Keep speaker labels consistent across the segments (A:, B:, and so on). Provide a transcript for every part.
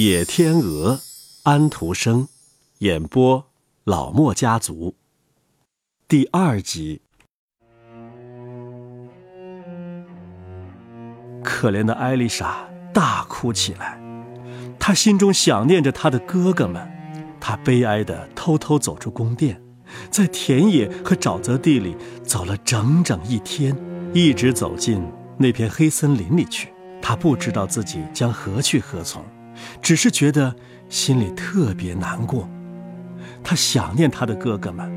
A: 野天鹅，安徒生，演播老莫家族。第二集，可怜的艾丽莎大哭起来，她心中想念着她的哥哥们，她悲哀的偷偷走出宫殿，在田野和沼泽地里走了整整一天，一直走进那片黑森林里去。她不知道自己将何去何从。只是觉得心里特别难过，他想念他的哥哥们，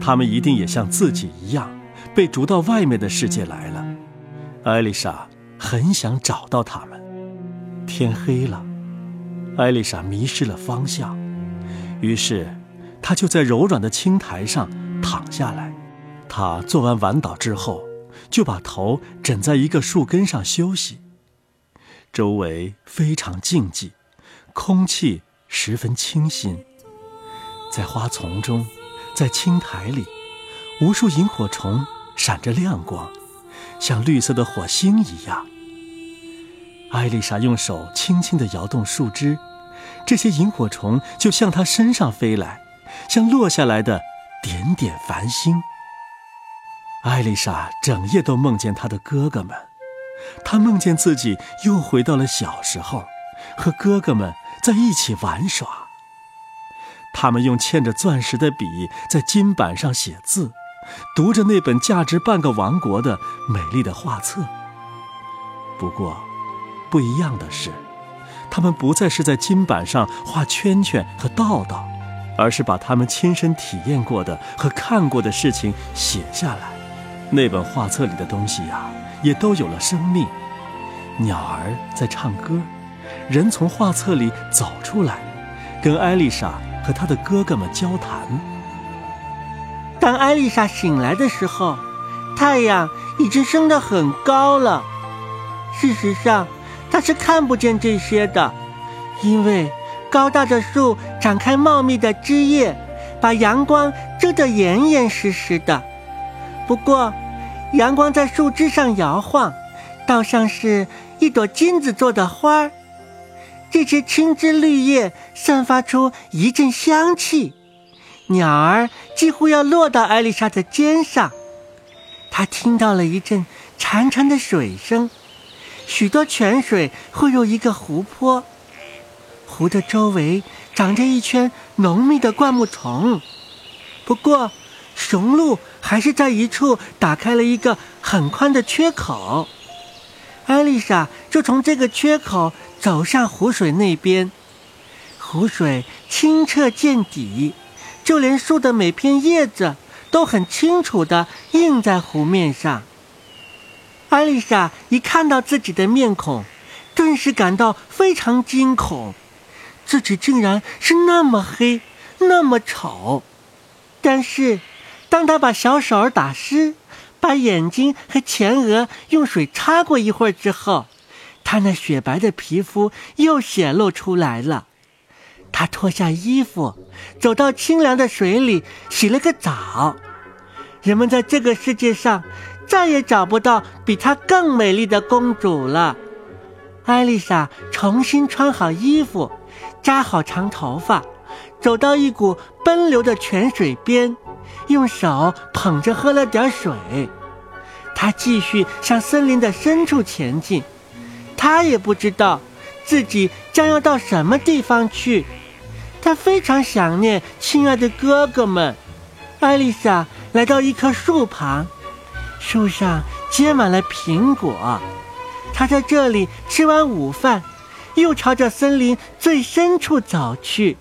A: 他们一定也像自己一样被逐到外面的世界来了。艾丽莎很想找到他们。天黑了，艾丽莎迷失了方向，于是她就在柔软的青苔上躺下来。她做完晚祷之后，就把头枕在一个树根上休息。周围非常静寂。空气十分清新，在花丛中，在青苔里，无数萤火虫闪着亮光，像绿色的火星一样。艾丽莎用手轻轻地摇动树枝，这些萤火虫就向她身上飞来，像落下来的点点繁星。艾丽莎整夜都梦见她的哥哥们，她梦见自己又回到了小时候，和哥哥们。在一起玩耍。他们用嵌着钻石的笔在金板上写字，读着那本价值半个王国的美丽的画册。不过，不一样的是，他们不再是在金板上画圈圈和道道，而是把他们亲身体验过的和看过的事情写下来。那本画册里的东西呀，也都有了生命。鸟儿在唱歌。人从画册里走出来，跟艾丽莎和她的哥哥们交谈。
B: 当艾丽莎醒来的时候，太阳已经升得很高了。事实上，她是看不见这些的，因为高大的树展开茂密的枝叶，把阳光遮得严严实实的。不过，阳光在树枝上摇晃，倒像是一朵金子做的花儿。这些青枝绿叶散发出一阵香气，鸟儿几乎要落到艾丽莎的肩上。她听到了一阵潺潺的水声，许多泉水汇入一个湖泊，湖的周围长着一圈浓密的灌木丛。不过，雄鹿还是在一处打开了一个很宽的缺口，艾丽莎就从这个缺口。走向湖水那边，湖水清澈见底，就连树的每片叶子都很清楚地映在湖面上。艾丽莎一看到自己的面孔，顿时感到非常惊恐，自己竟然是那么黑，那么丑。但是，当她把小手打湿，把眼睛和前额用水擦过一会儿之后，他那雪白的皮肤又显露出来了。他脱下衣服，走到清凉的水里洗了个澡。人们在这个世界上再也找不到比她更美丽的公主了。艾丽莎重新穿好衣服，扎好长头发，走到一股奔流的泉水边，用手捧着喝了点水。她继续向森林的深处前进。他也不知道自己将要到什么地方去，他非常想念亲爱的哥哥们。艾丽莎来到一棵树旁，树上结满了苹果。她在这里吃完午饭，又朝着森林最深处走去。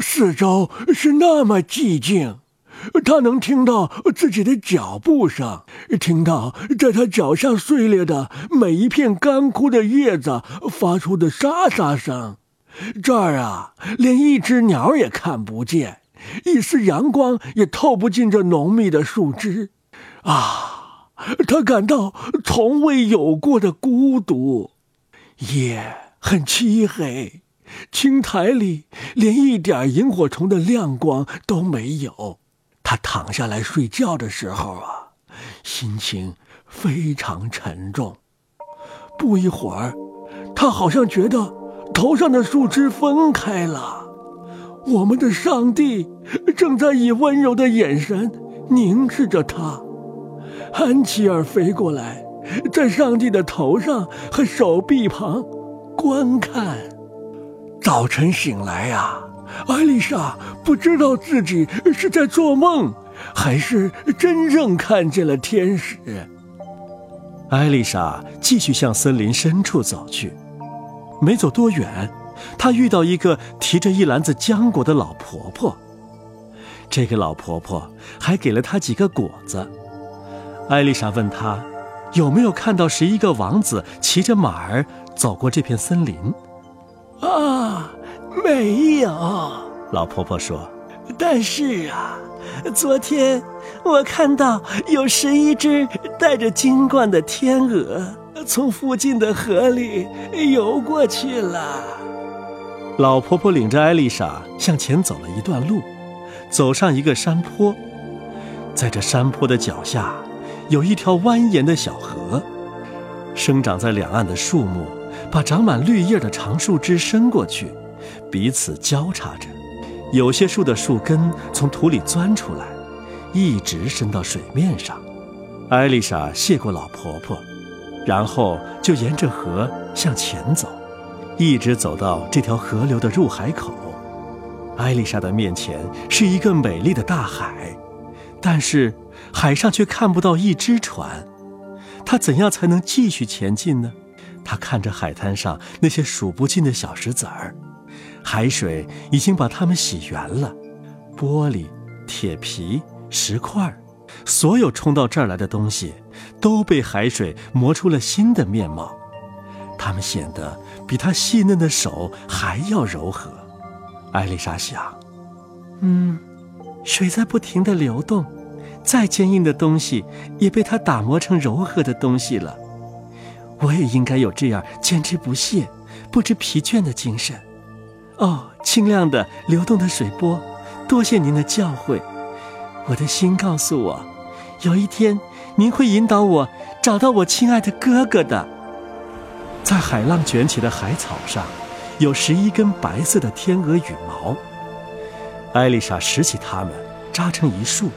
C: 四周是那么寂静。他能听到自己的脚步声，听到在他脚下碎裂的每一片干枯的叶子发出的沙沙声。这儿啊，连一只鸟也看不见，一丝阳光也透不进这浓密的树枝。啊，他感到从未有过的孤独。夜很漆黑，青苔里连一点萤火虫的亮光都没有。他躺下来睡觉的时候啊，心情非常沉重。不一会儿，他好像觉得头上的树枝分开了。我们的上帝正在以温柔的眼神凝视着他。安琪儿飞过来，在上帝的头上和手臂旁观看。早晨醒来呀，艾丽莎不知道自己是在做梦，还是真正看见了天使。
A: 艾丽莎继续向森林深处走去，没走多远。她遇到一个提着一篮子浆果的老婆婆，这个老婆婆还给了她几个果子。艾丽莎问她，有没有看到十一个王子骑着马儿走过这片森林？
C: 啊，没有。
A: 老婆婆说：“
B: 但是啊，昨天我看到有十一只带着金冠的天鹅从附近的河里游过去了。”
A: 老婆婆领着艾丽莎向前走了一段路，走上一个山坡，在这山坡的脚下，有一条蜿蜒的小河，生长在两岸的树木把长满绿叶的长树枝伸过去，彼此交叉着，有些树的树根从土里钻出来，一直伸到水面上。艾丽莎谢过老婆婆，然后就沿着河向前走。一直走到这条河流的入海口，艾丽莎的面前是一个美丽的大海，但是海上却看不到一只船。她怎样才能继续前进呢？她看着海滩上那些数不尽的小石子儿，海水已经把它们洗圆了，玻璃、铁皮、石块，所有冲到这儿来的东西，都被海水磨出了新的面貌。它们显得比她细嫩的手还要柔和。艾丽莎想：“
B: 嗯，水在不停地流动，再坚硬的东西也被它打磨成柔和的东西了。我也应该有这样坚持不懈、不知疲倦的精神。”哦，清亮的流动的水波，多谢您的教诲。我的心告诉我，有一天您会引导我找到我亲爱的哥哥的。
A: 在海浪卷起的海草上，有十一根白色的天鹅羽毛。艾丽莎拾起它们，扎成一束。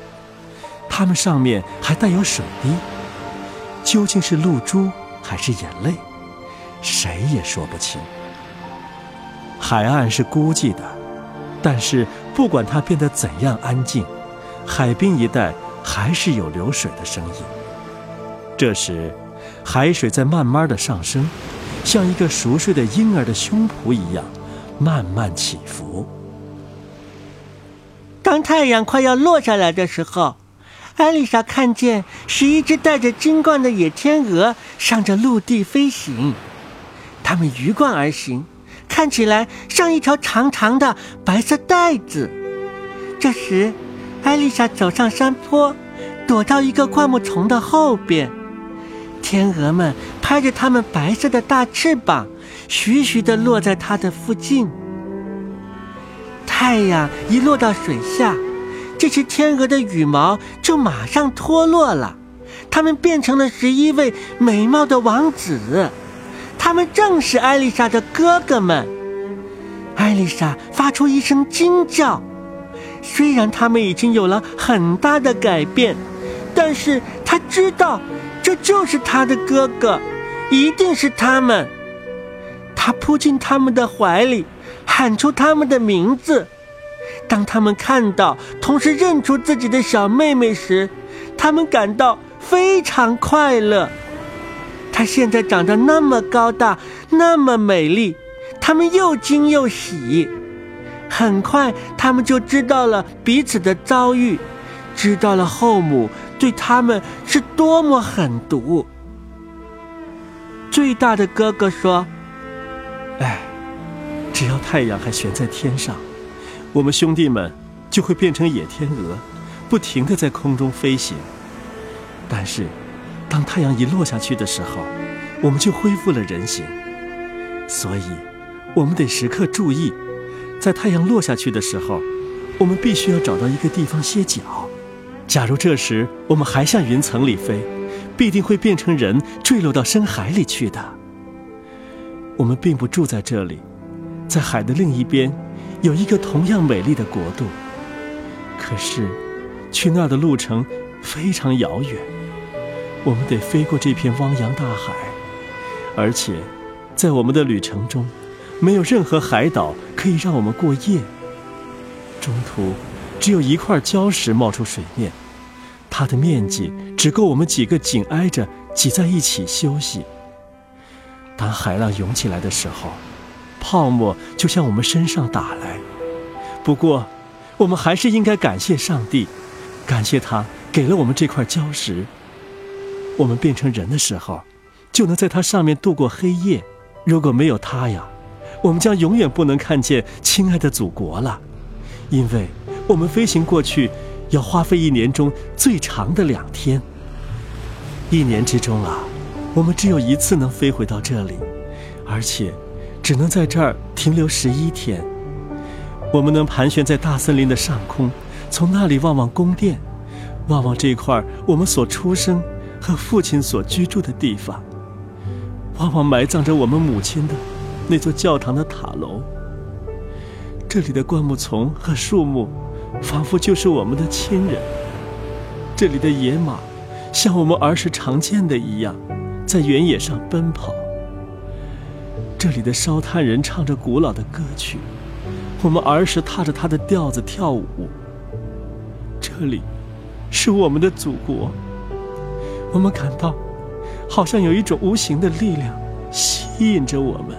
A: 它们上面还带有水滴，究竟是露珠还是眼泪，谁也说不清。海岸是孤寂的，但是不管它变得怎样安静，海滨一带还是有流水的声音。这时，海水在慢慢的上升。像一个熟睡的婴儿的胸脯一样，慢慢起伏。
B: 当太阳快要落下来的时候，艾丽莎看见十一只带着金冠的野天鹅上着陆地飞行，它们鱼贯而行，看起来像一条长长的白色带子。这时，艾丽莎走上山坡，躲到一个灌木丛的后边。天鹅们拍着它们白色的大翅膀，徐徐地落在它的附近。太阳一落到水下，这些天鹅的羽毛就马上脱落了，它们变成了十一位美貌的王子，他们正是艾丽莎的哥哥们。艾丽莎发出一声惊叫，虽然他们已经有了很大的改变，但是她知道。这就是他的哥哥，一定是他们。他扑进他们的怀里，喊出他们的名字。当他们看到，同时认出自己的小妹妹时，他们感到非常快乐。她现在长得那么高大，那么美丽，他们又惊又喜。很快，他们就知道了彼此的遭遇，知道了后母。对他们是多么狠毒！最大的哥哥说：“
A: 哎，只要太阳还悬在天上，我们兄弟们就会变成野天鹅，不停的在空中飞行。但是，当太阳一落下去的时候，我们就恢复了人形。所以，我们得时刻注意，在太阳落下去的时候，我们必须要找到一个地方歇脚。”假如这时我们还向云层里飞，必定会变成人坠落到深海里去的。我们并不住在这里，在海的另一边，有一个同样美丽的国度。可是，去那儿的路程非常遥远，我们得飞过这片汪洋大海，而且，在我们的旅程中，没有任何海岛可以让我们过夜。中途，只有一块礁石冒出水面，它的面积只够我们几个紧挨着挤在一起休息。当海浪涌起来的时候，泡沫就向我们身上打来。不过，我们还是应该感谢上帝，感谢他给了我们这块礁石。我们变成人的时候，就能在它上面度过黑夜。如果没有它呀，我们将永远不能看见亲爱的祖国了，因为我们飞行过去要花费一年中最长的两天。一年之中啊。我们只有一次能飞回到这里，而且只能在这儿停留十一天。我们能盘旋在大森林的上空，从那里望望宫殿，望望这块我们所出生和父亲所居住的地方，往往埋葬着我们母亲的那座教堂的塔楼。这里的灌木丛和树木，仿佛就是我们的亲人。这里的野马，像我们儿时常见的一样。在原野上奔跑。这里的烧炭人唱着古老的歌曲，我们儿时踏着他的调子跳舞。这里，是我们的祖国。我们感到，好像有一种无形的力量吸引着我们，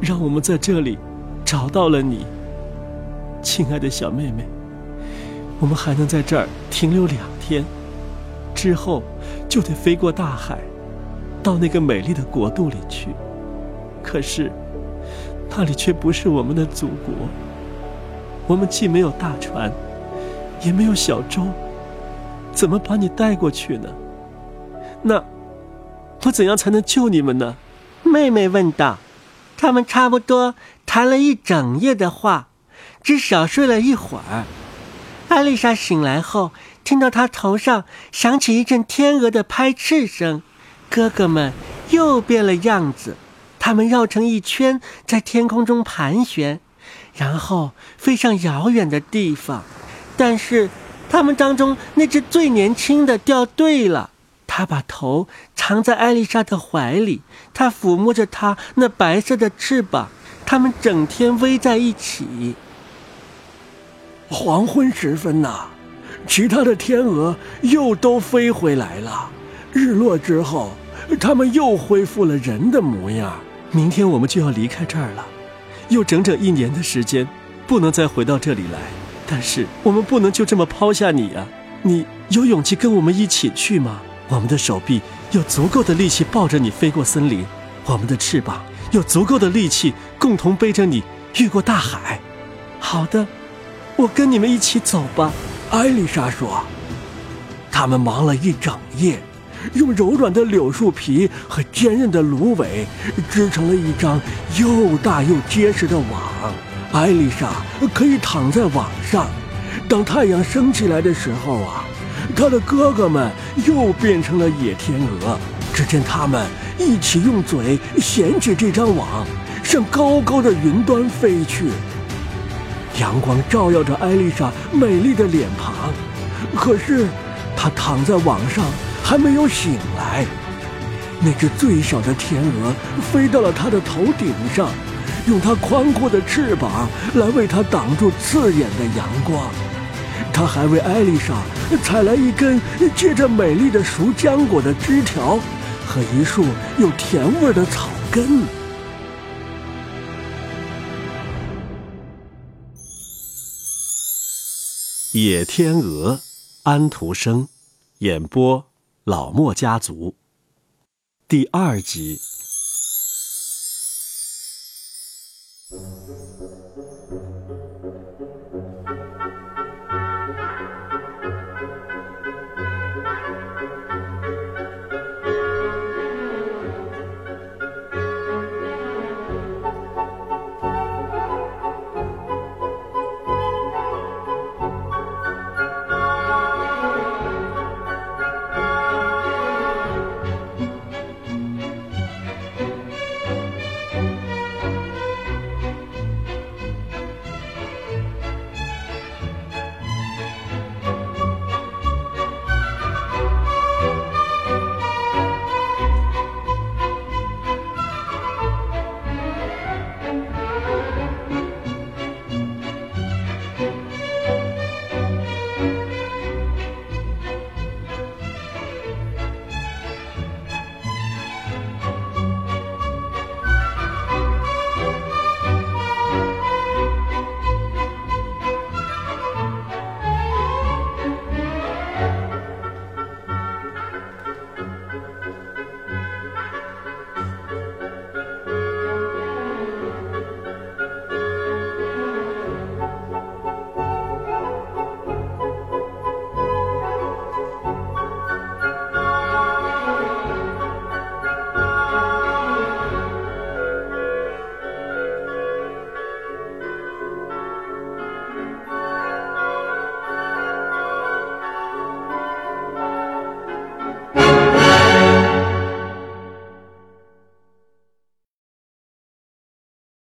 A: 让我们在这里找到了你，亲爱的小妹妹。我们还能在这儿停留两天，之后就得飞过大海。到那个美丽的国度里去，可是那里却不是我们的祖国。我们既没有大船，也没有小舟，怎么把你带过去呢？那我怎样才能救你们呢？
B: 妹妹问道。他们差不多谈了一整夜的话，只小睡了一会儿。艾丽莎醒来后，听到她头上响起一阵天鹅的拍翅声。哥哥们又变了样子，他们绕成一圈，在天空中盘旋，然后飞向遥远的地方。但是，他们当中那只最年轻的掉队了。他把头藏在艾丽莎的怀里，他抚摸着她那白色的翅膀。他们整天偎在一起。
C: 黄昏时分呐，其他的天鹅又都飞回来了。日落之后，他们又恢复了人的模样。
A: 明天我们就要离开这儿了，又整整一年的时间，不能再回到这里来。但是我们不能就这么抛下你呀！你有勇气跟我们一起去吗？我们的手臂有足够的力气抱着你飞过森林，我们的翅膀有足够的力气共同背着你越过大海。
B: 好的，我跟你们一起走吧。
C: 艾丽莎说：“他们忙了一整夜。”用柔软的柳树皮和坚韧的芦苇织成了一张又大又结实的网。艾丽莎可以躺在网上。等太阳升起来的时候啊，他的哥哥们又变成了野天鹅。只见他们一起用嘴衔起这张网，向高高的云端飞去。阳光照耀着艾丽莎美丽的脸庞，可是她躺在网上。还没有醒来，那只最小的天鹅飞到了他的头顶上，用它宽阔的翅膀来为他挡住刺眼的阳光。他还为艾丽莎采来一根结着美丽的熟浆果的枝条和一束有甜味的草根。
A: 野天鹅安徒生演播老莫家族。第二集。